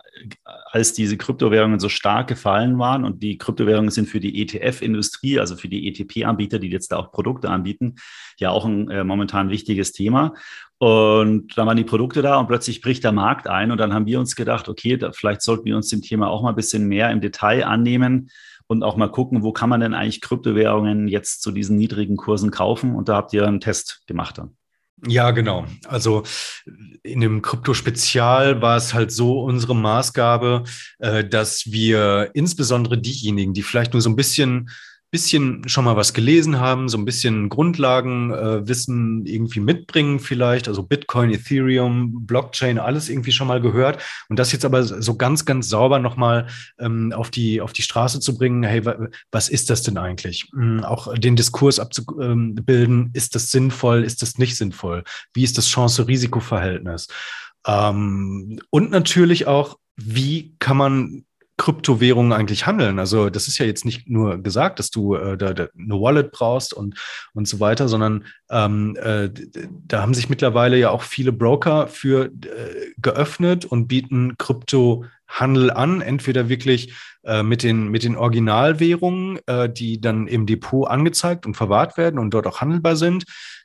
als diese Kryptowährungen so stark gefallen waren und die Kryptowährungen sind für die ETF-Industrie, also für die ETP-Anbieter, die jetzt da auch Produkte anbieten, ja auch ein äh, momentan wichtiges Thema. Und dann waren die Produkte da und plötzlich bricht der Markt ein. Und dann haben wir uns gedacht, okay, da, vielleicht sollten wir uns dem Thema auch mal ein bisschen mehr im Detail annehmen und auch mal gucken, wo kann man denn eigentlich Kryptowährungen jetzt zu diesen niedrigen Kursen kaufen. Und da habt ihr einen Test gemacht dann. Ja, genau. Also in dem Krypto-Spezial war es halt so unsere Maßgabe, äh, dass wir insbesondere diejenigen, die vielleicht nur so ein bisschen bisschen schon mal was gelesen haben, so ein bisschen Grundlagenwissen äh, irgendwie mitbringen vielleicht, also Bitcoin, Ethereum, Blockchain, alles irgendwie schon mal gehört und das jetzt aber so ganz, ganz sauber nochmal ähm, auf, die, auf die Straße zu bringen, hey, was ist das denn eigentlich? Ähm, auch den Diskurs abzubilden, ist das sinnvoll, ist das nicht sinnvoll? Wie ist das Chance-Risiko-Verhältnis? Ähm, und natürlich auch, wie kann man Kryptowährungen eigentlich handeln. Also das ist ja jetzt nicht nur gesagt, dass du äh, da, da eine Wallet brauchst und, und so weiter, sondern ähm, äh, da haben sich mittlerweile ja auch viele Broker für äh, geöffnet und bieten Kryptohandel an, entweder wirklich äh, mit, den, mit den Originalwährungen, äh, die dann im Depot angezeigt und verwahrt werden und dort auch handelbar sind.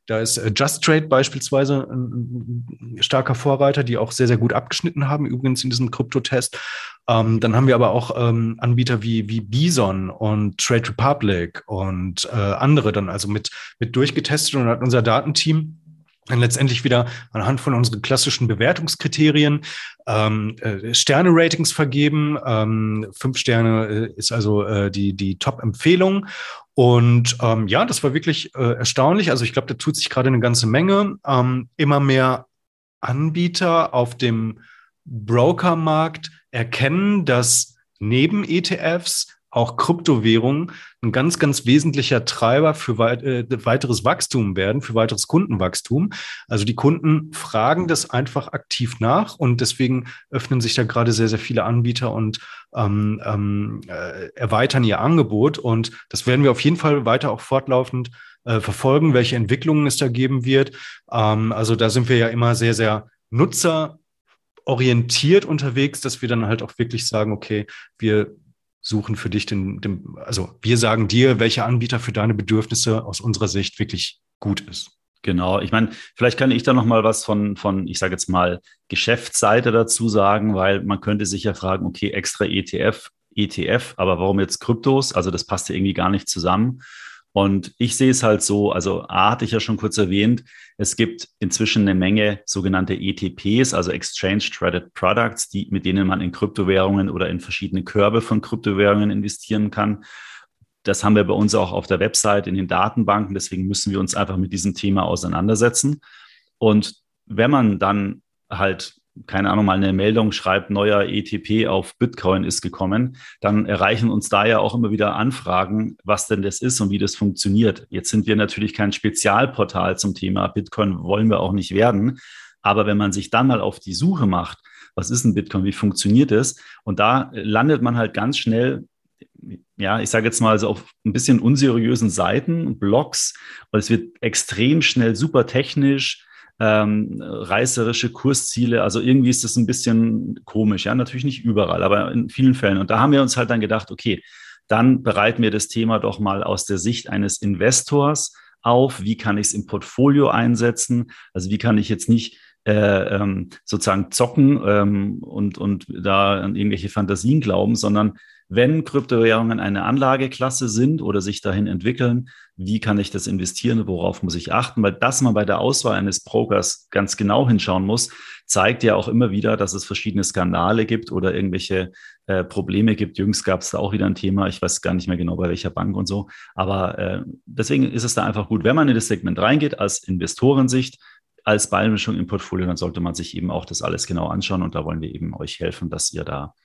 Da ist äh, Just Trade beispielsweise ein, starker Vorreiter, die auch sehr, sehr gut abgeschnitten haben, übrigens in diesem Kryptotest. Ähm, dann haben wir aber auch ähm, Anbieter wie, wie Bison und Trade Republic und äh, andere dann also mit, mit durchgetestet und hat unser Datenteam dann letztendlich wieder anhand von unseren klassischen Bewertungskriterien ähm, äh, Sterne-Ratings vergeben. Ähm, fünf Sterne äh, ist also äh, die, die Top-Empfehlung. Und ähm, ja, das war wirklich äh, erstaunlich. Also ich glaube, da tut sich gerade eine ganze Menge. Ähm, immer mehr Anbieter auf dem Brokermarkt erkennen, dass neben ETFs auch Kryptowährungen ein ganz, ganz wesentlicher Treiber für äh, weiteres Wachstum werden, für weiteres Kundenwachstum. Also die Kunden fragen das einfach aktiv nach und deswegen öffnen sich da gerade sehr, sehr viele Anbieter und ähm, ähm, äh, erweitern ihr Angebot. Und das werden wir auf jeden Fall weiter auch fortlaufend äh, verfolgen, welche Entwicklungen es da geben wird. Ähm, also da sind wir ja immer sehr, sehr nutzerorientiert unterwegs, dass wir dann halt auch wirklich sagen, okay, wir suchen für dich den, den, also wir sagen dir, welcher Anbieter für deine Bedürfnisse aus unserer Sicht wirklich gut ist. Genau, ich meine, vielleicht kann ich da noch mal was von, von ich sage jetzt mal, Geschäftsseite dazu sagen, weil man könnte sich ja fragen, okay, extra ETF, ETF, aber warum jetzt Kryptos? Also das passt ja irgendwie gar nicht zusammen. Und ich sehe es halt so, also A hatte ich ja schon kurz erwähnt, es gibt inzwischen eine Menge sogenannte ETPs, also Exchange Traded Products, die, mit denen man in Kryptowährungen oder in verschiedene Körbe von Kryptowährungen investieren kann. Das haben wir bei uns auch auf der Website in den Datenbanken. Deswegen müssen wir uns einfach mit diesem Thema auseinandersetzen. Und wenn man dann halt keine Ahnung, mal eine Meldung schreibt, neuer ETP auf Bitcoin ist gekommen, dann erreichen uns da ja auch immer wieder Anfragen, was denn das ist und wie das funktioniert. Jetzt sind wir natürlich kein Spezialportal zum Thema Bitcoin, wollen wir auch nicht werden. Aber wenn man sich dann mal auf die Suche macht, was ist ein Bitcoin, wie funktioniert es? Und da landet man halt ganz schnell ja, ich sage jetzt mal so auf ein bisschen unseriösen Seiten, Blogs, und es wird extrem schnell super technisch, ähm, reißerische Kursziele. Also irgendwie ist das ein bisschen komisch. Ja, natürlich nicht überall, aber in vielen Fällen. Und da haben wir uns halt dann gedacht, okay, dann bereiten wir das Thema doch mal aus der Sicht eines Investors auf. Wie kann ich es im Portfolio einsetzen? Also wie kann ich jetzt nicht äh, ähm, sozusagen zocken ähm, und, und da an irgendwelche Fantasien glauben, sondern wenn Kryptowährungen eine Anlageklasse sind oder sich dahin entwickeln, wie kann ich das investieren, worauf muss ich achten? Weil dass man bei der Auswahl eines Brokers ganz genau hinschauen muss, zeigt ja auch immer wieder, dass es verschiedene Skandale gibt oder irgendwelche äh, Probleme gibt. Jüngst gab es da auch wieder ein Thema, ich weiß gar nicht mehr genau bei welcher Bank und so. Aber äh, deswegen ist es da einfach gut, wenn man in das Segment reingeht als Investorensicht, als Beimischung im Portfolio, dann sollte man sich eben auch das alles genau anschauen und da wollen wir eben euch helfen, dass ihr da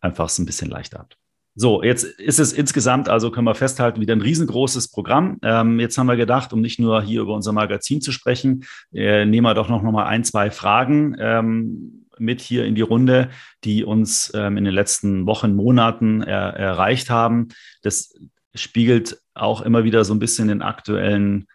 einfach es ein bisschen leichter habt. So, jetzt ist es insgesamt, also können wir festhalten, wieder ein riesengroßes Programm. Ähm, jetzt haben wir gedacht, um nicht nur hier über unser Magazin zu sprechen, äh, nehmen wir doch noch, noch mal ein, zwei Fragen ähm, mit hier in die Runde, die uns ähm, in den letzten Wochen, Monaten er, erreicht haben. Das spiegelt auch immer wieder so ein bisschen den aktuellen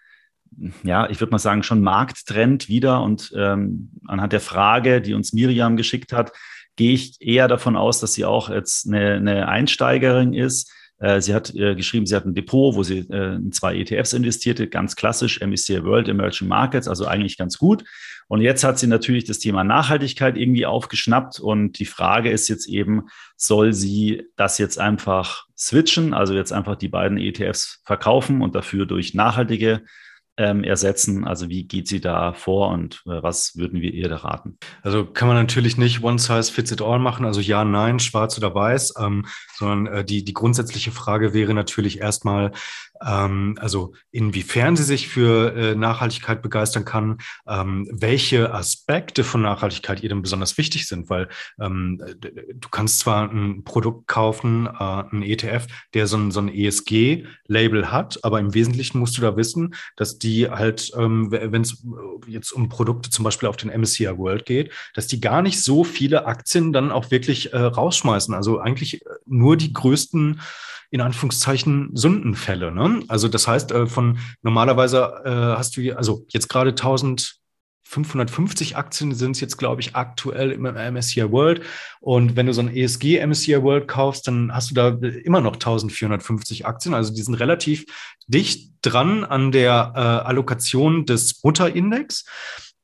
ja, ich würde mal sagen, schon Markttrend wieder. Und ähm, anhand der Frage, die uns Miriam geschickt hat, gehe ich eher davon aus, dass sie auch jetzt eine, eine Einsteigerin ist. Äh, sie hat äh, geschrieben, sie hat ein Depot, wo sie äh, in zwei ETFs investierte, ganz klassisch, MSCI World Emerging Markets, also eigentlich ganz gut. Und jetzt hat sie natürlich das Thema Nachhaltigkeit irgendwie aufgeschnappt. Und die Frage ist jetzt eben, soll sie das jetzt einfach switchen, also jetzt einfach die beiden ETFs verkaufen und dafür durch nachhaltige ähm, ersetzen? Also wie geht sie da vor und äh, was würden wir ihr da raten? Also kann man natürlich nicht One Size Fits It All machen, also ja, nein, schwarz oder weiß, ähm, sondern äh, die, die grundsätzliche Frage wäre natürlich erstmal, ähm, also inwiefern sie sich für äh, Nachhaltigkeit begeistern kann, ähm, welche Aspekte von Nachhaltigkeit ihr denn besonders wichtig sind, weil ähm, du kannst zwar ein Produkt kaufen, äh, ein ETF, der so ein, so ein ESG-Label hat, aber im Wesentlichen musst du da wissen, dass die halt, ähm, wenn es jetzt um Produkte zum Beispiel auf den MSCI World geht, dass die gar nicht so viele Aktien dann auch wirklich äh, rausschmeißen. Also eigentlich nur die größten in Anführungszeichen Sündenfälle. Ne? Also das heißt, äh, von normalerweise äh, hast du, also jetzt gerade 1550 Aktien sind es jetzt, glaube ich, aktuell im MSCI World. Und wenn du so ein ESG MSCI World kaufst, dann hast du da immer noch 1450 Aktien. Also die sind relativ dicht dran an der äh, Allokation des Mutterindex.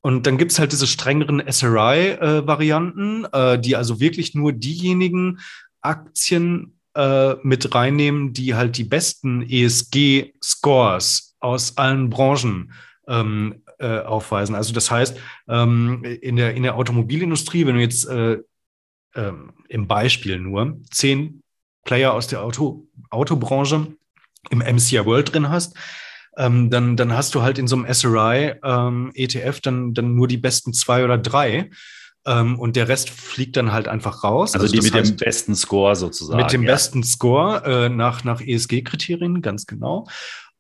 Und dann gibt's halt diese strengeren SRI-Varianten, äh, äh, die also wirklich nur diejenigen Aktien äh, mit reinnehmen, die halt die besten ESG-Scores aus allen Branchen ähm, äh, aufweisen. Also das heißt, ähm, in, der, in der Automobilindustrie, wenn du jetzt äh, ähm, im Beispiel nur zehn Player aus der Auto, Autobranche im MCI World drin hast, ähm, dann, dann hast du halt in so einem SRI ähm, ETF dann, dann nur die besten zwei oder drei. Ähm, und der Rest fliegt dann halt einfach raus. Also, also die mit heißt, dem besten Score sozusagen. Mit dem ja. besten Score äh, nach, nach ESG-Kriterien, ganz genau.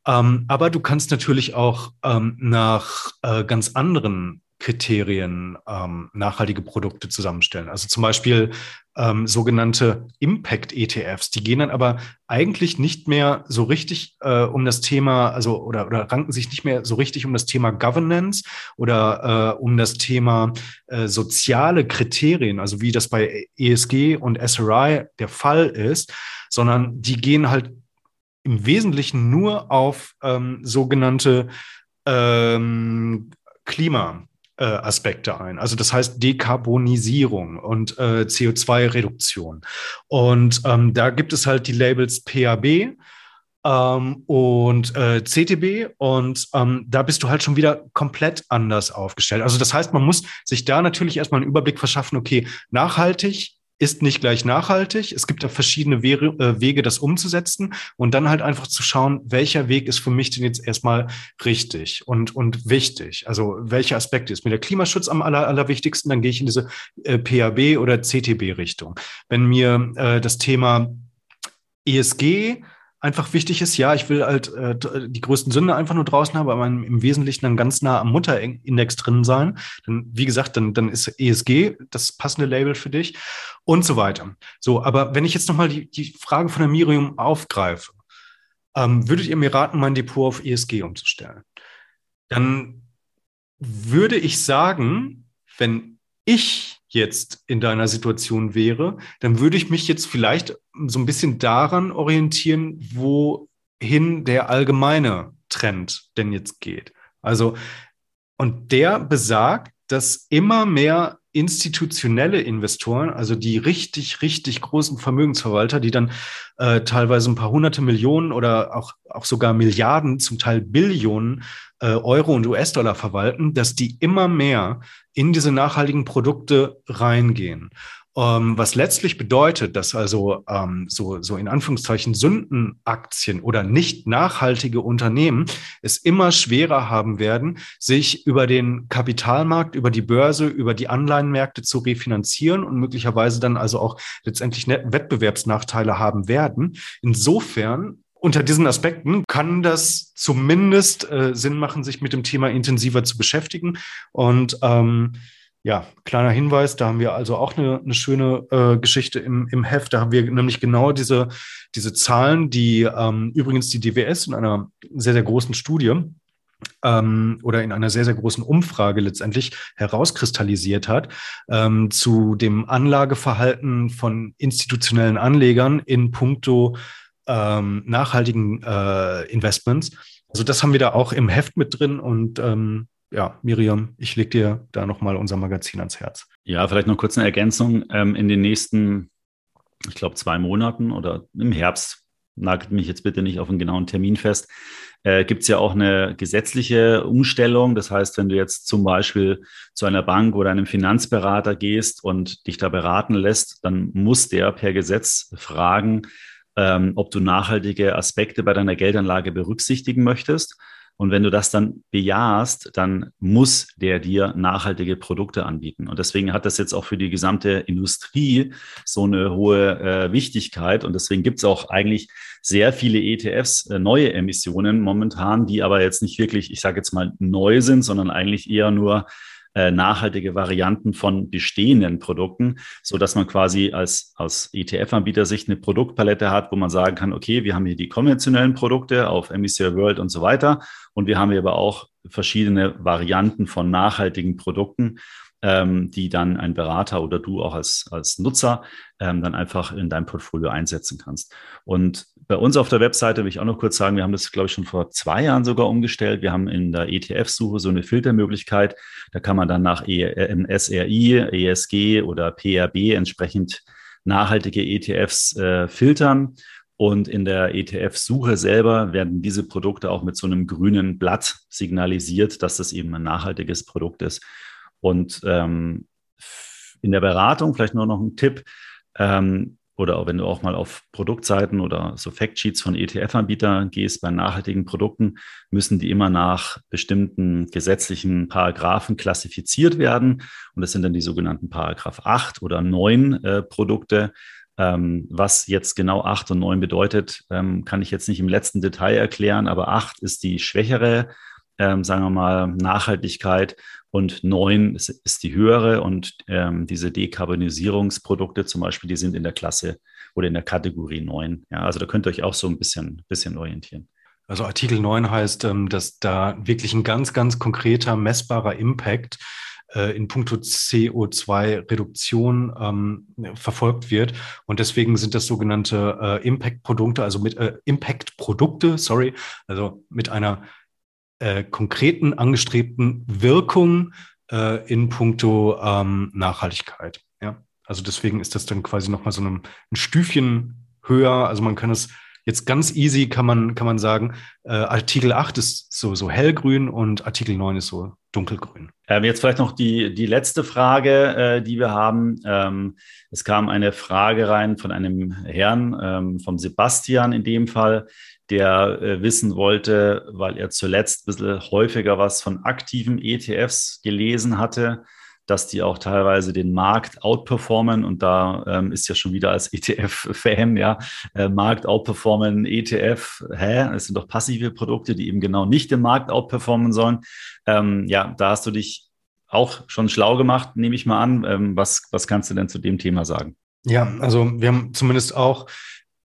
Ähm, aber du kannst natürlich auch ähm, nach äh, ganz anderen Kriterien ähm, nachhaltige Produkte zusammenstellen. Also zum Beispiel ähm, sogenannte Impact-ETFs. Die gehen dann aber eigentlich nicht mehr so richtig äh, um das Thema, also oder, oder ranken sich nicht mehr so richtig um das Thema Governance oder äh, um das Thema äh, soziale Kriterien, also wie das bei ESG und SRI der Fall ist, sondern die gehen halt im Wesentlichen nur auf ähm, sogenannte ähm, Klima, äh, Aspekte ein. Also das heißt Dekarbonisierung und äh, CO2-Reduktion. Und ähm, da gibt es halt die Labels PAB, ähm, und äh, CTB und ähm, da bist du halt schon wieder komplett anders aufgestellt. Also das heißt, man muss sich da natürlich erstmal einen Überblick verschaffen, okay, nachhaltig ist nicht gleich nachhaltig. Es gibt da verschiedene Wege, äh, Wege, das umzusetzen und dann halt einfach zu schauen, welcher Weg ist für mich denn jetzt erstmal richtig und, und wichtig. Also welche Aspekte ist mir der Klimaschutz am aller, allerwichtigsten, dann gehe ich in diese äh, PAB oder CTB-Richtung. Wenn mir äh, das Thema ESG einfach wichtig ist, ja, ich will halt äh, die größten Sünde einfach nur draußen haben, aber im Wesentlichen dann ganz nah am Mutterindex drin sein. Dann, wie gesagt, dann, dann ist ESG das passende Label für dich und so weiter. So, aber wenn ich jetzt nochmal die, die Frage von der Miriam aufgreife, ähm, würdet ihr mir raten, mein Depot auf ESG umzustellen? Dann würde ich sagen, wenn ich jetzt in deiner Situation wäre, dann würde ich mich jetzt vielleicht so ein bisschen daran orientieren, wohin der allgemeine Trend denn jetzt geht. Also, und der besagt, dass immer mehr institutionelle Investoren, also die richtig, richtig großen Vermögensverwalter, die dann äh, teilweise ein paar hunderte Millionen oder auch, auch sogar Milliarden, zum Teil Billionen äh, Euro und US-Dollar verwalten, dass die immer mehr in diese nachhaltigen Produkte reingehen. Ähm, was letztlich bedeutet, dass also ähm, so, so in Anführungszeichen Sündenaktien oder nicht nachhaltige Unternehmen es immer schwerer haben werden, sich über den Kapitalmarkt, über die Börse, über die Anleihenmärkte zu refinanzieren und möglicherweise dann also auch letztendlich Wettbewerbsnachteile haben werden. Insofern unter diesen Aspekten kann das zumindest äh, Sinn machen, sich mit dem Thema intensiver zu beschäftigen. Und ähm, ja, kleiner Hinweis, da haben wir also auch eine, eine schöne äh, Geschichte im, im Heft. Da haben wir nämlich genau diese, diese Zahlen, die ähm, übrigens die DWS in einer sehr, sehr großen Studie ähm, oder in einer sehr, sehr großen Umfrage letztendlich herauskristallisiert hat ähm, zu dem Anlageverhalten von institutionellen Anlegern in puncto ähm, nachhaltigen äh, Investments. Also das haben wir da auch im Heft mit drin und ähm, ja, Miriam, ich lege dir da nochmal unser Magazin ans Herz. Ja, vielleicht noch kurz eine Ergänzung. Ähm, in den nächsten, ich glaube, zwei Monaten oder im Herbst, nagelt mich jetzt bitte nicht auf einen genauen Termin fest, äh, gibt es ja auch eine gesetzliche Umstellung. Das heißt, wenn du jetzt zum Beispiel zu einer Bank oder einem Finanzberater gehst und dich da beraten lässt, dann muss der per Gesetz fragen, ähm, ob du nachhaltige Aspekte bei deiner Geldanlage berücksichtigen möchtest. Und wenn du das dann bejahst, dann muss der dir nachhaltige Produkte anbieten. Und deswegen hat das jetzt auch für die gesamte Industrie so eine hohe äh, Wichtigkeit. Und deswegen gibt es auch eigentlich sehr viele ETFs, äh, neue Emissionen momentan, die aber jetzt nicht wirklich, ich sage jetzt mal, neu sind, sondern eigentlich eher nur äh, nachhaltige Varianten von bestehenden Produkten, so dass man quasi als aus ETF-Anbieter-Sicht eine Produktpalette hat, wo man sagen kann, okay, wir haben hier die konventionellen Produkte auf Emisair World und so weiter und wir haben hier aber auch verschiedene Varianten von nachhaltigen Produkten ähm, die dann ein Berater oder du auch als, als Nutzer ähm, dann einfach in deinem Portfolio einsetzen kannst. Und bei uns auf der Webseite will ich auch noch kurz sagen, wir haben das, glaube ich, schon vor zwei Jahren sogar umgestellt. Wir haben in der ETF-Suche so eine Filtermöglichkeit. Da kann man dann nach e äh, SRI, ESG oder PRB entsprechend nachhaltige ETFs äh, filtern. Und in der ETF-Suche selber werden diese Produkte auch mit so einem grünen Blatt signalisiert, dass das eben ein nachhaltiges Produkt ist. Und ähm, in der Beratung vielleicht nur noch ein Tipp, ähm, oder auch wenn du auch mal auf Produktseiten oder so Factsheets von ETF-Anbietern gehst, bei nachhaltigen Produkten müssen die immer nach bestimmten gesetzlichen Paragraphen klassifiziert werden. Und das sind dann die sogenannten Paragraph 8 oder 9 äh, Produkte. Ähm, was jetzt genau 8 und 9 bedeutet, ähm, kann ich jetzt nicht im letzten Detail erklären, aber 8 ist die schwächere, ähm, sagen wir mal, Nachhaltigkeit und neun ist, ist die höhere und ähm, diese Dekarbonisierungsprodukte zum Beispiel, die sind in der Klasse oder in der Kategorie neun. Ja, also da könnt ihr euch auch so ein bisschen, bisschen orientieren. Also Artikel 9 heißt, ähm, dass da wirklich ein ganz, ganz konkreter, messbarer Impact äh, in puncto CO2-Reduktion ähm, verfolgt wird. Und deswegen sind das sogenannte äh, Impact-Produkte, also mit äh, Impact-Produkte, sorry, also mit einer äh, konkreten angestrebten Wirkung äh, in puncto ähm, Nachhaltigkeit. Ja? Also deswegen ist das dann quasi nochmal so ein, ein Stüfchen höher. Also man kann es jetzt ganz easy, kann man, kann man sagen, äh, Artikel 8 ist so, so hellgrün und Artikel 9 ist so dunkelgrün. Ähm, jetzt vielleicht noch die, die letzte Frage, äh, die wir haben. Ähm, es kam eine Frage rein von einem Herrn, ähm, vom Sebastian in dem Fall der äh, wissen wollte, weil er zuletzt ein bisschen häufiger was von aktiven ETFs gelesen hatte, dass die auch teilweise den Markt outperformen. Und da ähm, ist ja schon wieder als ETF-Fan, ja, äh, Markt outperformen, ETF, hä? Es sind doch passive Produkte, die eben genau nicht den Markt outperformen sollen. Ähm, ja, da hast du dich auch schon schlau gemacht, nehme ich mal an. Ähm, was, was kannst du denn zu dem Thema sagen? Ja, also wir haben zumindest auch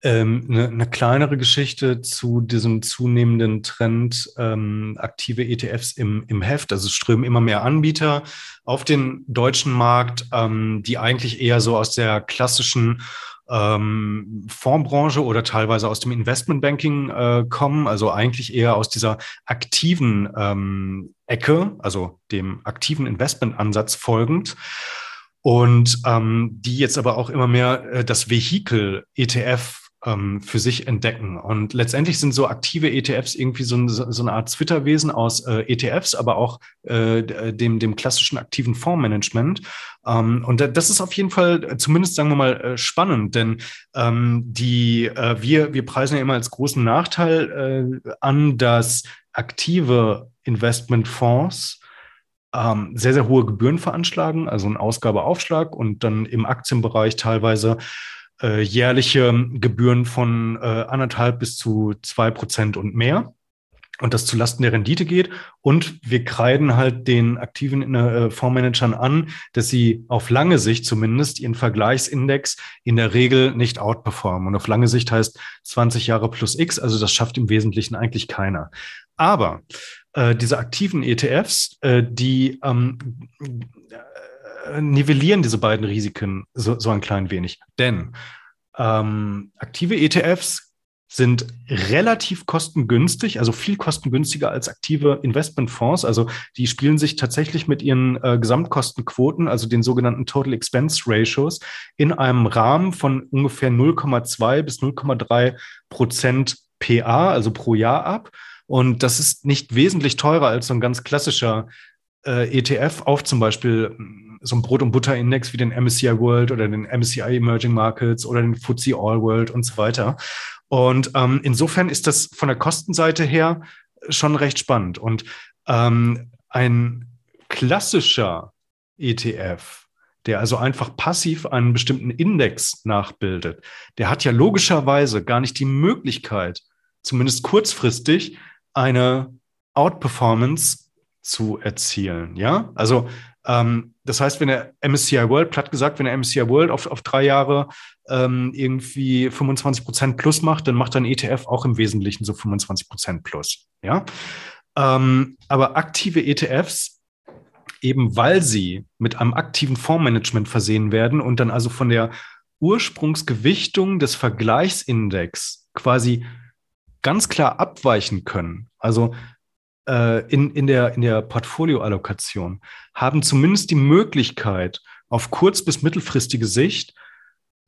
ähm, eine, eine, kleinere Geschichte zu diesem zunehmenden Trend ähm, aktive ETFs im, im Heft. Also es strömen immer mehr Anbieter auf den deutschen Markt, ähm, die eigentlich eher so aus der klassischen ähm, Fondsbranche oder teilweise aus dem Investmentbanking äh, kommen, also eigentlich eher aus dieser aktiven ähm, Ecke, also dem aktiven Investmentansatz folgend. Und ähm, die jetzt aber auch immer mehr äh, das Vehikel ETF ähm, für sich entdecken. Und letztendlich sind so aktive ETFs irgendwie so, so eine Art Twitter-Wesen aus äh, ETFs, aber auch äh, dem, dem klassischen aktiven Fondsmanagement. Ähm, und das ist auf jeden Fall äh, zumindest, sagen wir mal, äh, spannend, denn ähm, die, äh, wir, wir preisen ja immer als großen Nachteil äh, an, dass aktive Investmentfonds ähm, sehr, sehr hohe Gebühren veranschlagen, also ein Ausgabeaufschlag und dann im Aktienbereich teilweise äh, jährliche Gebühren von äh, anderthalb bis zu zwei Prozent und mehr. Und das zulasten der Rendite geht. Und wir kreiden halt den aktiven äh, Fondsmanagern an, dass sie auf lange Sicht zumindest ihren Vergleichsindex in der Regel nicht outperformen. Und auf lange Sicht heißt 20 Jahre plus X, also das schafft im Wesentlichen eigentlich keiner. Aber äh, diese aktiven ETFs, äh, die ähm, äh, nivellieren diese beiden Risiken so, so ein klein wenig. Denn ähm, aktive ETFs sind relativ kostengünstig, also viel kostengünstiger als aktive Investmentfonds. Also die spielen sich tatsächlich mit ihren äh, Gesamtkostenquoten, also den sogenannten Total Expense Ratios, in einem Rahmen von ungefähr 0,2 bis 0,3 Prozent PA, also pro Jahr ab. Und das ist nicht wesentlich teurer als so ein ganz klassischer äh, ETF auf zum Beispiel so ein Brot- und Butter-Index wie den MSCI World oder den MSCI Emerging Markets oder den FTSE All World und so weiter. Und ähm, insofern ist das von der Kostenseite her schon recht spannend. Und ähm, ein klassischer ETF, der also einfach passiv einen bestimmten Index nachbildet, der hat ja logischerweise gar nicht die Möglichkeit, zumindest kurzfristig, eine Outperformance zu erzielen. Ja, also ähm, das heißt, wenn der MSCI World, platt gesagt, wenn der MSCI World auf, auf drei Jahre ähm, irgendwie 25 Prozent plus macht, dann macht ein ETF auch im Wesentlichen so 25 Prozent plus. Ja, ähm, aber aktive ETFs, eben weil sie mit einem aktiven Fondsmanagement versehen werden und dann also von der Ursprungsgewichtung des Vergleichsindex quasi ganz klar abweichen können. Also äh, in, in der, in der Portfolioallokation haben zumindest die Möglichkeit, auf kurz- bis mittelfristige Sicht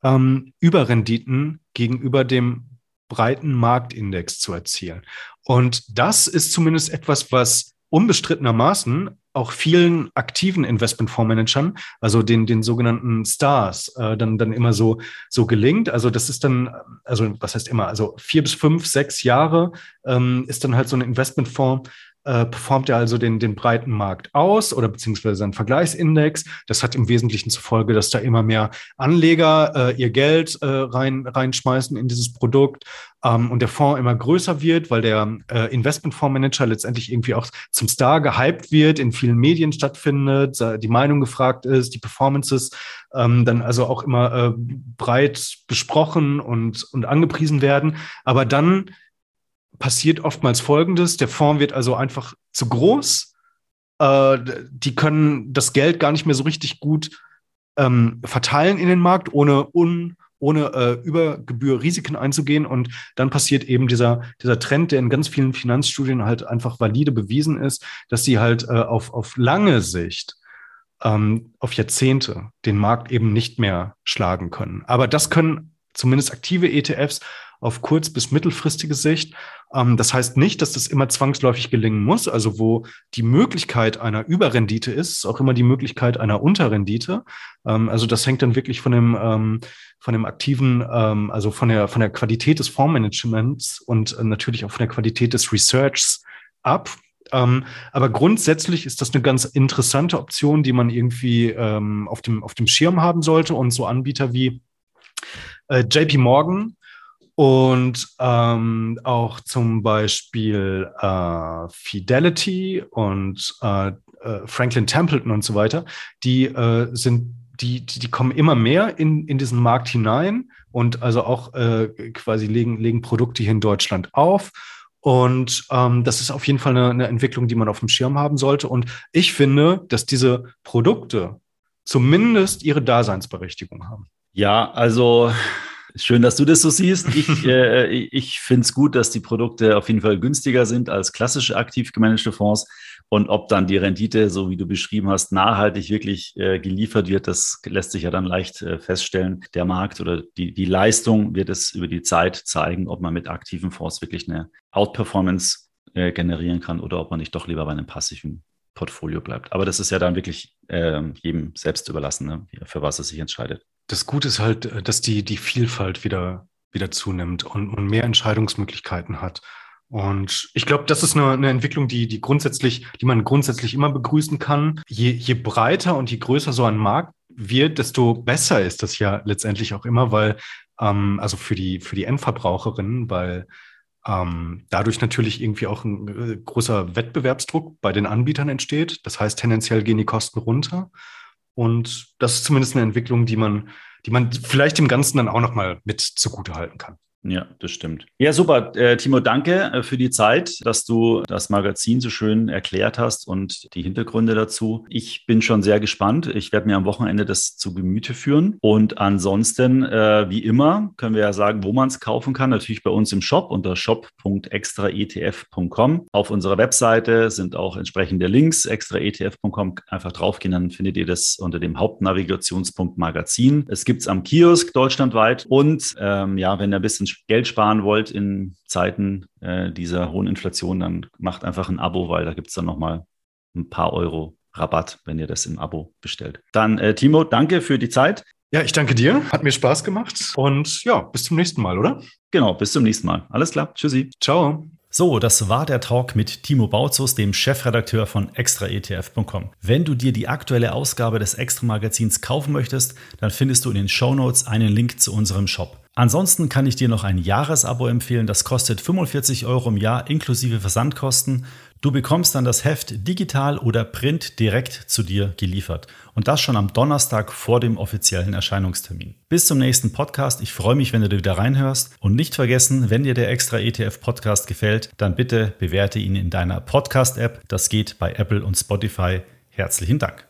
ähm, Überrenditen gegenüber dem breiten Marktindex zu erzielen. Und das ist zumindest etwas, was unbestrittenermaßen auch vielen aktiven Investmentfondsmanagern, also den, den sogenannten Stars, äh, dann, dann immer so, so gelingt. Also das ist dann, also was heißt immer, also vier bis fünf, sechs Jahre ähm, ist dann halt so ein Investmentfonds äh, performt er also den, den breiten Markt aus oder beziehungsweise einen Vergleichsindex. Das hat im Wesentlichen zur Folge, dass da immer mehr Anleger äh, ihr Geld äh, rein, reinschmeißen in dieses Produkt ähm, und der Fonds immer größer wird, weil der äh, Investmentfondsmanager letztendlich irgendwie auch zum Star gehypt wird, in vielen Medien stattfindet, die Meinung gefragt ist, die Performances ähm, dann also auch immer äh, breit besprochen und, und angepriesen werden. Aber dann passiert oftmals Folgendes. Der Fonds wird also einfach zu groß. Äh, die können das Geld gar nicht mehr so richtig gut ähm, verteilen in den Markt, ohne, un, ohne äh, über Gebühr Risiken einzugehen. Und dann passiert eben dieser, dieser Trend, der in ganz vielen Finanzstudien halt einfach valide bewiesen ist, dass sie halt äh, auf, auf lange Sicht ähm, auf Jahrzehnte den Markt eben nicht mehr schlagen können. Aber das können zumindest aktive ETFs auf kurz- bis mittelfristige Sicht. Ähm, das heißt nicht, dass das immer zwangsläufig gelingen muss. Also wo die Möglichkeit einer Überrendite ist, ist auch immer die Möglichkeit einer Unterrendite. Ähm, also das hängt dann wirklich von dem, ähm, von dem aktiven, ähm, also von der, von der Qualität des Fondsmanagements und äh, natürlich auch von der Qualität des Researchs ab. Ähm, aber grundsätzlich ist das eine ganz interessante Option, die man irgendwie ähm, auf, dem, auf dem Schirm haben sollte. Und so Anbieter wie äh, JP Morgan und ähm, auch zum Beispiel äh, Fidelity und äh, äh, Franklin Templeton und so weiter, die äh, sind die, die, die kommen immer mehr in, in diesen Markt hinein und also auch äh, quasi legen, legen Produkte hier in Deutschland auf. Und ähm, das ist auf jeden Fall eine, eine Entwicklung, die man auf dem Schirm haben sollte. Und ich finde, dass diese Produkte zumindest ihre Daseinsberechtigung haben. Ja, also Schön, dass du das so siehst. Ich, äh, ich finde es gut, dass die Produkte auf jeden Fall günstiger sind als klassische aktiv gemanagte Fonds. Und ob dann die Rendite, so wie du beschrieben hast, nachhaltig wirklich äh, geliefert wird, das lässt sich ja dann leicht äh, feststellen. Der Markt oder die, die Leistung wird es über die Zeit zeigen, ob man mit aktiven Fonds wirklich eine Outperformance äh, generieren kann oder ob man nicht doch lieber bei einem passiven Portfolio bleibt. Aber das ist ja dann wirklich ähm, jedem selbst überlassen, ne? für was er sich entscheidet das Gute ist halt, äh, dass die, die Vielfalt wieder, wieder zunimmt und, und mehr Entscheidungsmöglichkeiten hat. Und ich glaube, das ist eine, eine Entwicklung, die, die grundsätzlich, die man grundsätzlich immer begrüßen kann. Je, je breiter und je größer so ein Markt wird, desto besser ist das ja letztendlich auch immer, weil, ähm, also für die, für die Endverbraucherinnen, weil ähm, dadurch natürlich irgendwie auch ein äh, großer Wettbewerbsdruck bei den Anbietern entsteht. Das heißt, tendenziell gehen die Kosten runter. Und das ist zumindest eine Entwicklung, die man, die man vielleicht dem Ganzen dann auch nochmal mit zugute halten kann. Ja, das stimmt. Ja, super. Äh, Timo, danke äh, für die Zeit, dass du das Magazin so schön erklärt hast und die Hintergründe dazu. Ich bin schon sehr gespannt. Ich werde mir am Wochenende das zu Gemüte führen. Und ansonsten, äh, wie immer, können wir ja sagen, wo man es kaufen kann. Natürlich bei uns im Shop unter shop.extraetf.com. Auf unserer Webseite sind auch entsprechende Links, extraetf.com. Einfach draufgehen, dann findet ihr das unter dem Hauptnavigationspunkt Magazin. Es gibt es am Kiosk deutschlandweit. Und ähm, ja, wenn ihr ein bisschen Geld sparen wollt in Zeiten äh, dieser hohen Inflation, dann macht einfach ein Abo, weil da gibt es dann nochmal ein paar Euro Rabatt, wenn ihr das im Abo bestellt. Dann, äh, Timo, danke für die Zeit. Ja, ich danke dir. Hat mir Spaß gemacht. Und ja, bis zum nächsten Mal, oder? Genau, bis zum nächsten Mal. Alles klar. Tschüssi. Ciao. So, das war der Talk mit Timo Bautzus, dem Chefredakteur von extraetf.com. Wenn du dir die aktuelle Ausgabe des Extra Magazins kaufen möchtest, dann findest du in den Show Notes einen Link zu unserem Shop. Ansonsten kann ich dir noch ein Jahresabo empfehlen. Das kostet 45 Euro im Jahr inklusive Versandkosten. Du bekommst dann das Heft digital oder print direkt zu dir geliefert. Und das schon am Donnerstag vor dem offiziellen Erscheinungstermin. Bis zum nächsten Podcast. Ich freue mich, wenn du wieder reinhörst. Und nicht vergessen, wenn dir der Extra ETF Podcast gefällt, dann bitte bewerte ihn in deiner Podcast-App. Das geht bei Apple und Spotify. Herzlichen Dank.